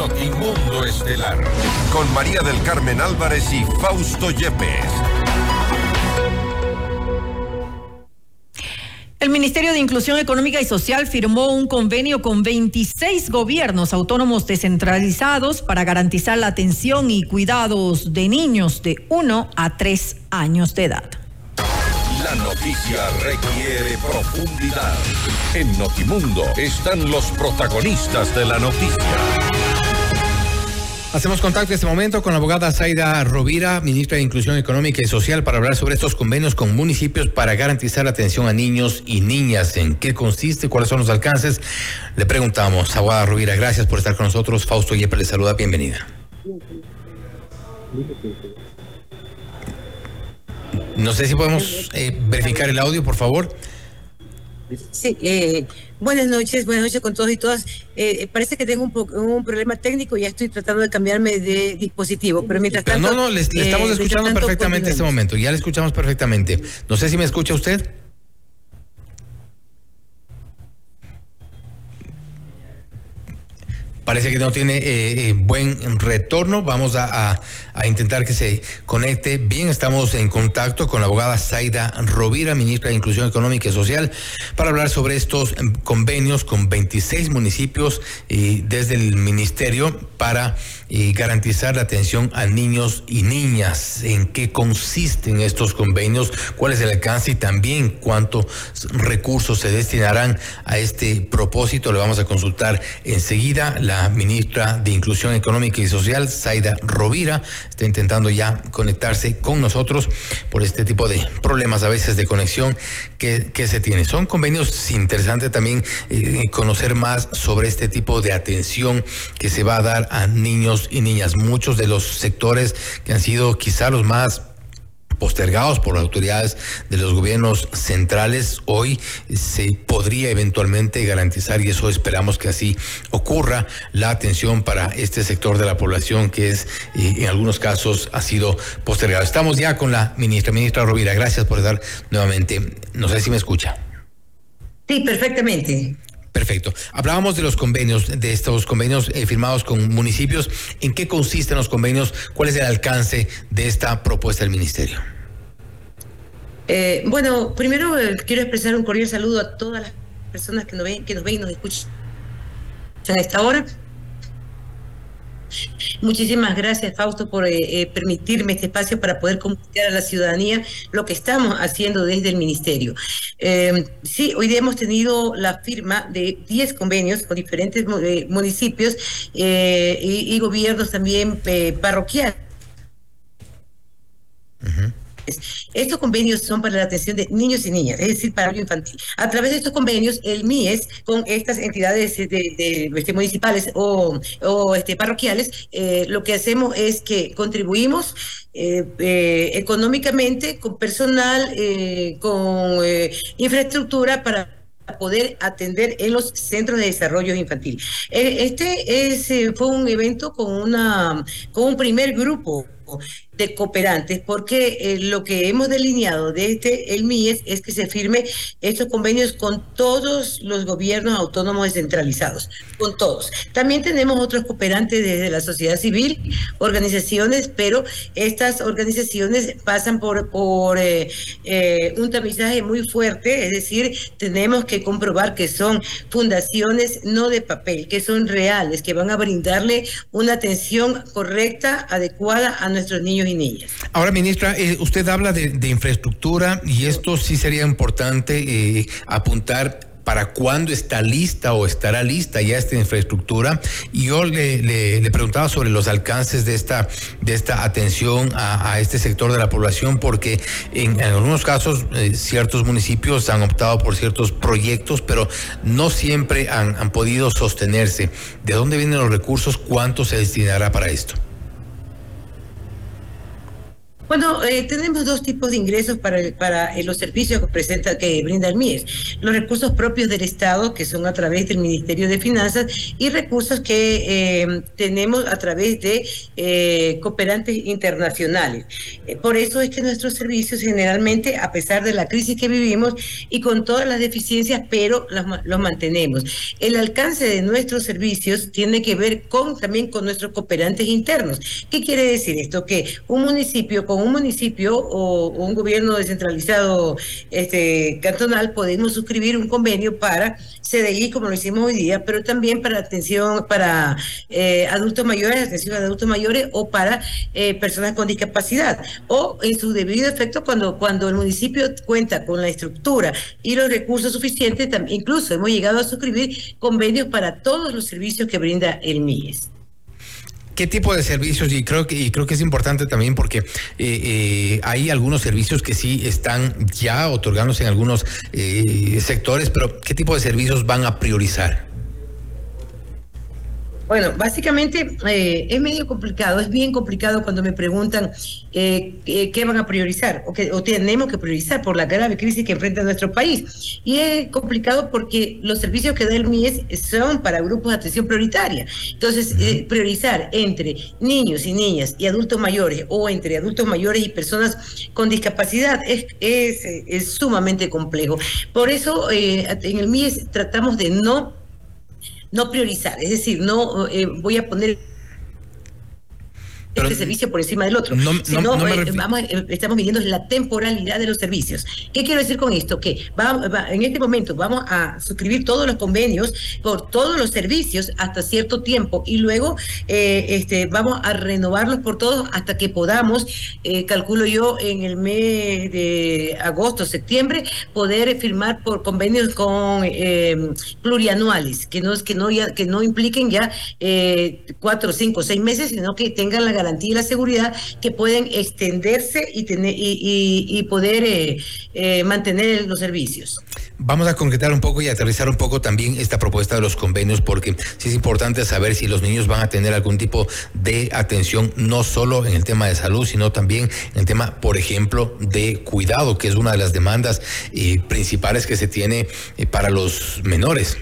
Notimundo Estelar. Con María del Carmen Álvarez y Fausto Yepes. El Ministerio de Inclusión Económica y Social firmó un convenio con 26 gobiernos autónomos descentralizados para garantizar la atención y cuidados de niños de 1 a 3 años de edad. La noticia requiere profundidad. En Notimundo están los protagonistas de la noticia. Hacemos contacto en este momento con la abogada Zaida Rovira, ministra de Inclusión Económica y Social, para hablar sobre estos convenios con municipios para garantizar la atención a niños y niñas. ¿En qué consiste? ¿Cuáles son los alcances? Le preguntamos. Abogada Rovira, gracias por estar con nosotros. Fausto Yepes le saluda. Bienvenida. No sé si podemos eh, verificar el audio, por favor. Sí, eh, buenas noches, buenas noches con todos y todas. Eh, parece que tengo un, un problema técnico y ya estoy tratando de cambiarme de dispositivo, pero mientras tanto... No, no, le, estamos eh, escuchando perfectamente en este momento, ya le escuchamos perfectamente. No sé si me escucha usted. Parece que no tiene eh, eh, buen retorno. Vamos a, intentar que se conecte bien. Estamos en contacto con la abogada Zaida Rovira, ministra de Inclusión Económica y Social, para hablar sobre estos em, convenios con 26 municipios y desde el ministerio para y garantizar la atención a niños y niñas. ¿En qué consisten estos convenios? ¿Cuál es el alcance y también cuántos recursos se destinarán a este propósito? Le vamos a consultar enseguida. La ministra de Inclusión Económica y Social, Zaida Rovira, está intentando ya conectarse con nosotros por este tipo de problemas a veces de conexión que, que se tiene. Son convenios interesantes también eh, conocer más sobre este tipo de atención que se va a dar a niños y niñas. Muchos de los sectores que han sido quizá los más postergados por las autoridades de los gobiernos centrales, hoy se podría eventualmente garantizar, y eso esperamos que así ocurra, la atención para este sector de la población que es, eh, en algunos casos, ha sido postergado. Estamos ya con la ministra, ministra Rovira, gracias por estar nuevamente. No sé si me escucha. Sí, perfectamente. Perfecto. Hablábamos de los convenios, de estos convenios eh, firmados con municipios. ¿En qué consisten los convenios? ¿Cuál es el alcance de esta propuesta del Ministerio? Eh, bueno, primero eh, quiero expresar un cordial saludo a todas las personas que nos ven, que nos ven y nos escuchan a esta hora. Muchísimas gracias, Fausto, por eh, eh, permitirme este espacio para poder comunicar a la ciudadanía lo que estamos haciendo desde el Ministerio. Eh, sí, hoy día hemos tenido la firma de 10 convenios con diferentes municipios y, gobiernos también parroquiales. Estos convenios son para la atención de niños y niñas, es decir, para el infantil. A través de estos convenios, el MIES, con estas entidades de, este, municipales o, este, parroquiales, eh, lo que hacemos es que contribuimos eh, eh, económicamente, con personal, con infraestructura para poder atender en los centros de desarrollo infantil. Este es, fue un evento con un primer grupo de cooperantes, porque eh, lo que hemos delineado desde este, el MIES es que se firme estos convenios con todos los gobiernos autónomos descentralizados, con todos. También tenemos otros cooperantes desde la sociedad civil, organizaciones, pero estas organizaciones pasan por, por eh, eh, un tamizaje muy fuerte, es decir, tenemos que comprobar que son fundaciones no de papel, que son reales, que van a brindarle una atención correcta, adecuada a nuestros niños Ahora, ministra, eh, usted habla de, infraestructura y esto sí sería importante eh, apuntar para cuándo está lista o estará lista ya esta infraestructura. Y yo le, preguntaba sobre los alcances de esta, de esta atención a, este sector de la población, porque en, algunos casos eh, ciertos municipios han optado por ciertos proyectos, pero no siempre han podido sostenerse. ¿De dónde vienen los recursos? ¿Cuánto se destinará para esto? Bueno, eh, tenemos dos tipos de ingresos para, para eh, los servicios que presenta que brinda el MIES. Los recursos propios del Estado, que son a través del Ministerio de Finanzas, y recursos que eh, tenemos a través de cooperantes internacionales. por eso es que nuestros servicios generalmente, a pesar de la crisis que vivimos y con todas las deficiencias, pero los, los mantenemos. El alcance de nuestros servicios tiene que ver con también con nuestros cooperantes internos. ¿Qué quiere decir esto? Que un municipio con un municipio o, un gobierno descentralizado este, cantonal podemos suscribir un convenio para CDI, como lo hicimos hoy día, pero también para atención para eh, adultos mayores, atención a adultos mayores o para eh, personas con discapacidad. O en su debido efecto, cuando, cuando el municipio cuenta con la estructura y los recursos suficientes, incluso hemos llegado a suscribir convenios para todos los servicios que brinda el MIES. ¿Qué tipo de servicios? Y creo que, y creo que es importante también porque eh, eh, hay algunos servicios que sí están ya otorgándose en algunos eh, sectores, pero ¿qué tipo de servicios van a priorizar? Bueno, básicamente eh, es medio complicado, es bien complicado cuando me preguntan eh, qué van a priorizar o, que, o tenemos que priorizar por la grave crisis que enfrenta nuestro país. Y es complicado porque los servicios que da el MIES son para grupos de atención prioritaria. Entonces, eh, priorizar entre niños y niñas y adultos mayores o entre adultos mayores y personas con discapacidad es, es, es sumamente complejo. Por eso, en el MIES tratamos de no no priorizar, es decir, no eh, voy a poner este servicio por encima del otro. No, sino, eh, eh, estamos midiendo la temporalidad de los servicios. ¿Qué quiero decir con esto? Que en este momento vamos a suscribir todos los convenios por todos los servicios hasta cierto tiempo y luego eh, este, vamos a renovarlos por todos hasta que podamos, calculo yo, en el mes de agosto, septiembre, poder firmar por convenios con plurianuales, que no, que no, que no impliquen ya cuatro, cinco, seis meses, sino que tengan la garantía y la seguridad que pueden extenderse y, tener, y, poder eh, eh, mantener los servicios. Vamos a concretar un poco y aterrizar un poco también esta propuesta de los convenios, porque sí es importante saber si los niños van a tener algún tipo de atención, no solo en el tema de salud, sino también en el tema, por ejemplo, de cuidado, que es una de las demandas eh, principales que se tiene para los menores.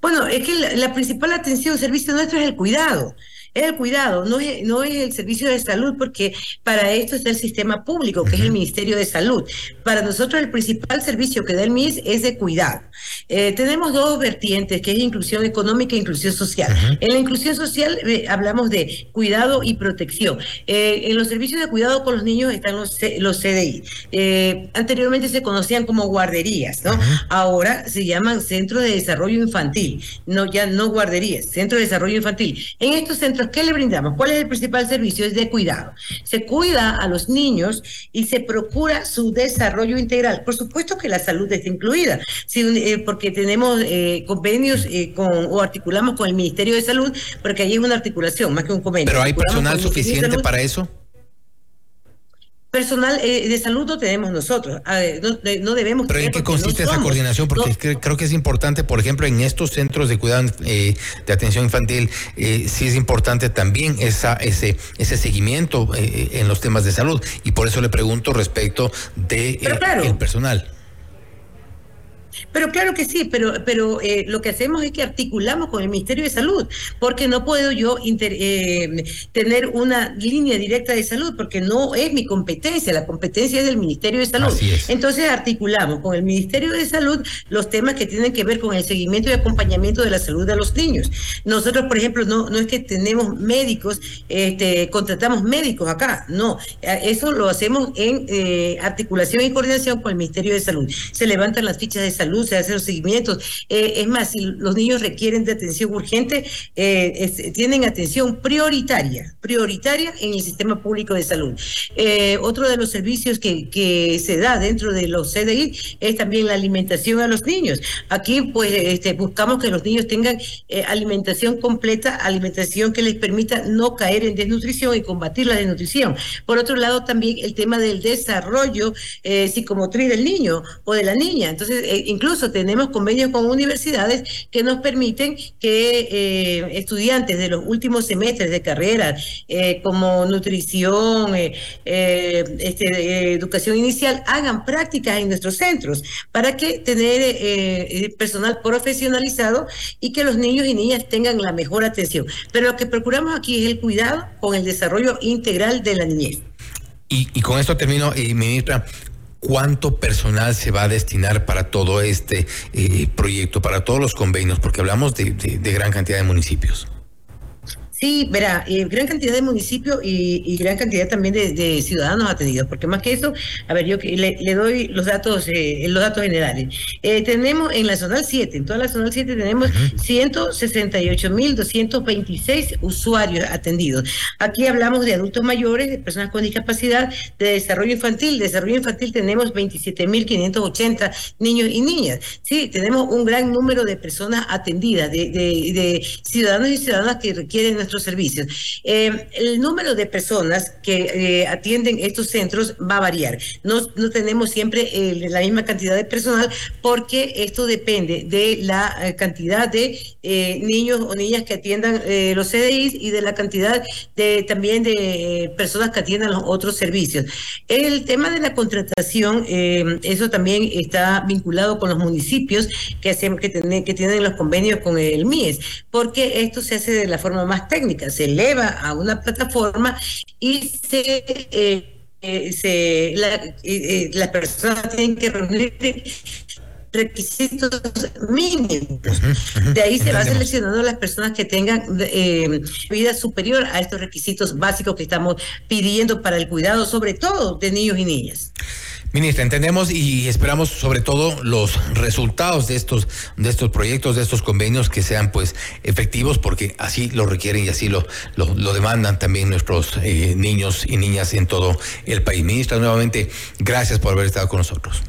Bueno, es que la, la principal atención, servicio nuestro es el cuidado es el cuidado, no es, no es el servicio de salud, porque para esto está el sistema público, que es el Ministerio de Salud. Para nosotros el principal servicio que da el MIS es de cuidado. Eh, tenemos dos vertientes, que es inclusión económica e inclusión social. En la inclusión social eh, hablamos de cuidado y protección. Eh, en los servicios de cuidado con los niños están los, los CDI. anteriormente se conocían como guarderías, ¿no? Ahora se llaman Centros de Desarrollo Infantil, no ya no guarderías, Centro de Desarrollo Infantil. En estos centros ¿qué le brindamos? ¿Cuál es el principal servicio? Es de cuidado. Se cuida a los niños y se procura su desarrollo integral. Por supuesto que la salud está incluida, eh, porque tenemos eh, convenios eh, con, o articulamos con el Ministerio de Salud, porque ahí hay una articulación, más que un convenio. ¿Pero hay personal suficiente para eso? Personal eh, de salud no tenemos nosotros, no, debemos. Pero ¿en qué consiste esa coordinación? Porque creo que es importante, por ejemplo, en estos centros de cuidado eh, de atención infantil, eh, sí es importante también esa, ese, ese seguimiento en los temas de salud. Y por eso le pregunto respecto de el personal. Pero claro que sí, pero, pero eh, lo que hacemos es que articulamos con el Ministerio de Salud, porque no puedo yo eh, tener una línea directa de salud, porque no es mi competencia, la competencia es del Ministerio de Salud. Entonces articulamos con el Ministerio de Salud los temas que tienen que ver con el seguimiento y acompañamiento de la salud de los niños. Nosotros, por ejemplo, no, no es que tenemos médicos, este, contratamos médicos acá, no, eso lo hacemos en eh, articulación y coordinación con el Ministerio de Salud. Se levantan las fichas de salud salud, se hacen los seguimientos. Eh, es más, si los niños requieren de atención urgente, eh, tienen atención prioritaria, prioritaria en el sistema público de salud. Eh, otro de los servicios que, que se da dentro de los CDI es también la alimentación a los niños. Aquí, pues, este, buscamos que los niños tengan alimentación completa, alimentación que les permita no caer en desnutrición y combatir la desnutrición. Por otro lado, también el tema del desarrollo psicomotriz del niño o de la niña. Entonces, incluso tenemos convenios con universidades que nos permiten que eh, estudiantes de los últimos semestres de carrera, eh, como nutrición, este, educación inicial, hagan prácticas en nuestros centros para que tener personal profesionalizado y que los niños y niñas tengan la mejor atención. Pero lo que procuramos aquí es el cuidado con el desarrollo integral de la niñez. Y, con esto termino, eh, ministra. ¿Cuánto personal se va a destinar para todo este eh, proyecto, para todos los convenios? Porque hablamos de gran cantidad de municipios. Sí, verá, eh, gran cantidad de municipios y, gran cantidad también de, ciudadanos atendidos, porque más que eso, a ver, yo le, le doy los datos eh, los datos generales. Eh, tenemos en la zona 7, en toda la zona 7 tenemos 168.226 usuarios atendidos. Aquí hablamos de adultos mayores, de personas con discapacidad, de desarrollo infantil. De desarrollo infantil tenemos 27.580 niños y niñas. Sí, tenemos un gran número de personas atendidas, de, de ciudadanos y ciudadanas que requieren nuestros servicios. Eh, el número de personas que eh, atienden estos centros va a variar. No, no tenemos siempre eh, la misma cantidad de personal porque esto depende de la cantidad de niños o niñas que atiendan los CDIs y de la cantidad de también de personas que atiendan los otros servicios. El tema de la contratación, eso también está vinculado con los municipios que, hacemos, que, que tienen los convenios con el MIES, porque esto se hace de la forma más técnica, se eleva a una plataforma y se, eh, eh, se eh, las personas tienen que reunir requisitos mínimos. De ahí se va seleccionando las personas que tengan vida superior a estos requisitos básicos que estamos pidiendo para el cuidado, sobre todo de niños y niñas. Ministra, entendemos y esperamos sobre todo los resultados de estos, de estos proyectos, de estos convenios que sean pues efectivos porque así lo requieren y así lo, lo, demandan también nuestros eh, niños y niñas en todo el país. Ministra, nuevamente, gracias por haber estado con nosotros.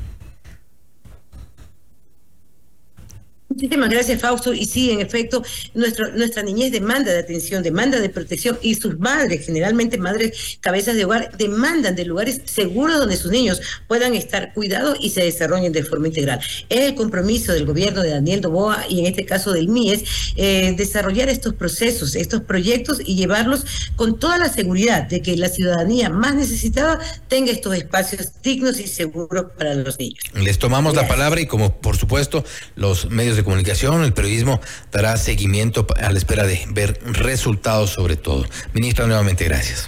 Muchísimas gracias, Fausto. Y sí, en efecto, nuestro, nuestra niñez demanda de atención, demanda de protección y sus madres, generalmente madres cabezas de hogar, demandan de lugares seguros donde sus niños puedan estar cuidados y se desarrollen de forma integral. Es el compromiso del gobierno de Daniel Doboa y en este caso del MIES eh, desarrollar estos procesos, estos proyectos y llevarlos con toda la seguridad de que la ciudadanía más necesitada tenga estos espacios dignos y seguros para los niños. Les tomamos la palabra y como por supuesto los medios de comunicación, el periodismo dará seguimiento a la espera de ver resultados sobre todo. Ministra, nuevamente gracias.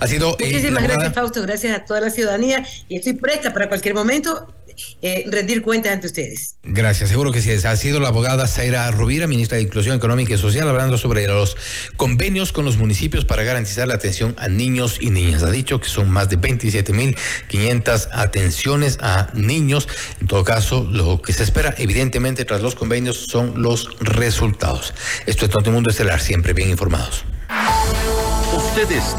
Ha sido. Eh, Muchísimas gracias, Fausto. Gracias a toda la ciudadanía y estoy presta para cualquier momento eh, rendir cuentas ante ustedes. Gracias, seguro que sí. Ha sido la abogada Zaira Rubira, ministra de Inclusión Económica y Social, hablando sobre los convenios con los municipios para garantizar la atención a niños y niñas. Ha dicho que son más de 27.500 atenciones a niños. En todo caso, lo que se espera, evidentemente, tras los convenios, son los resultados. Esto es Todo el Mundo Estelar, siempre bien informados. Usted está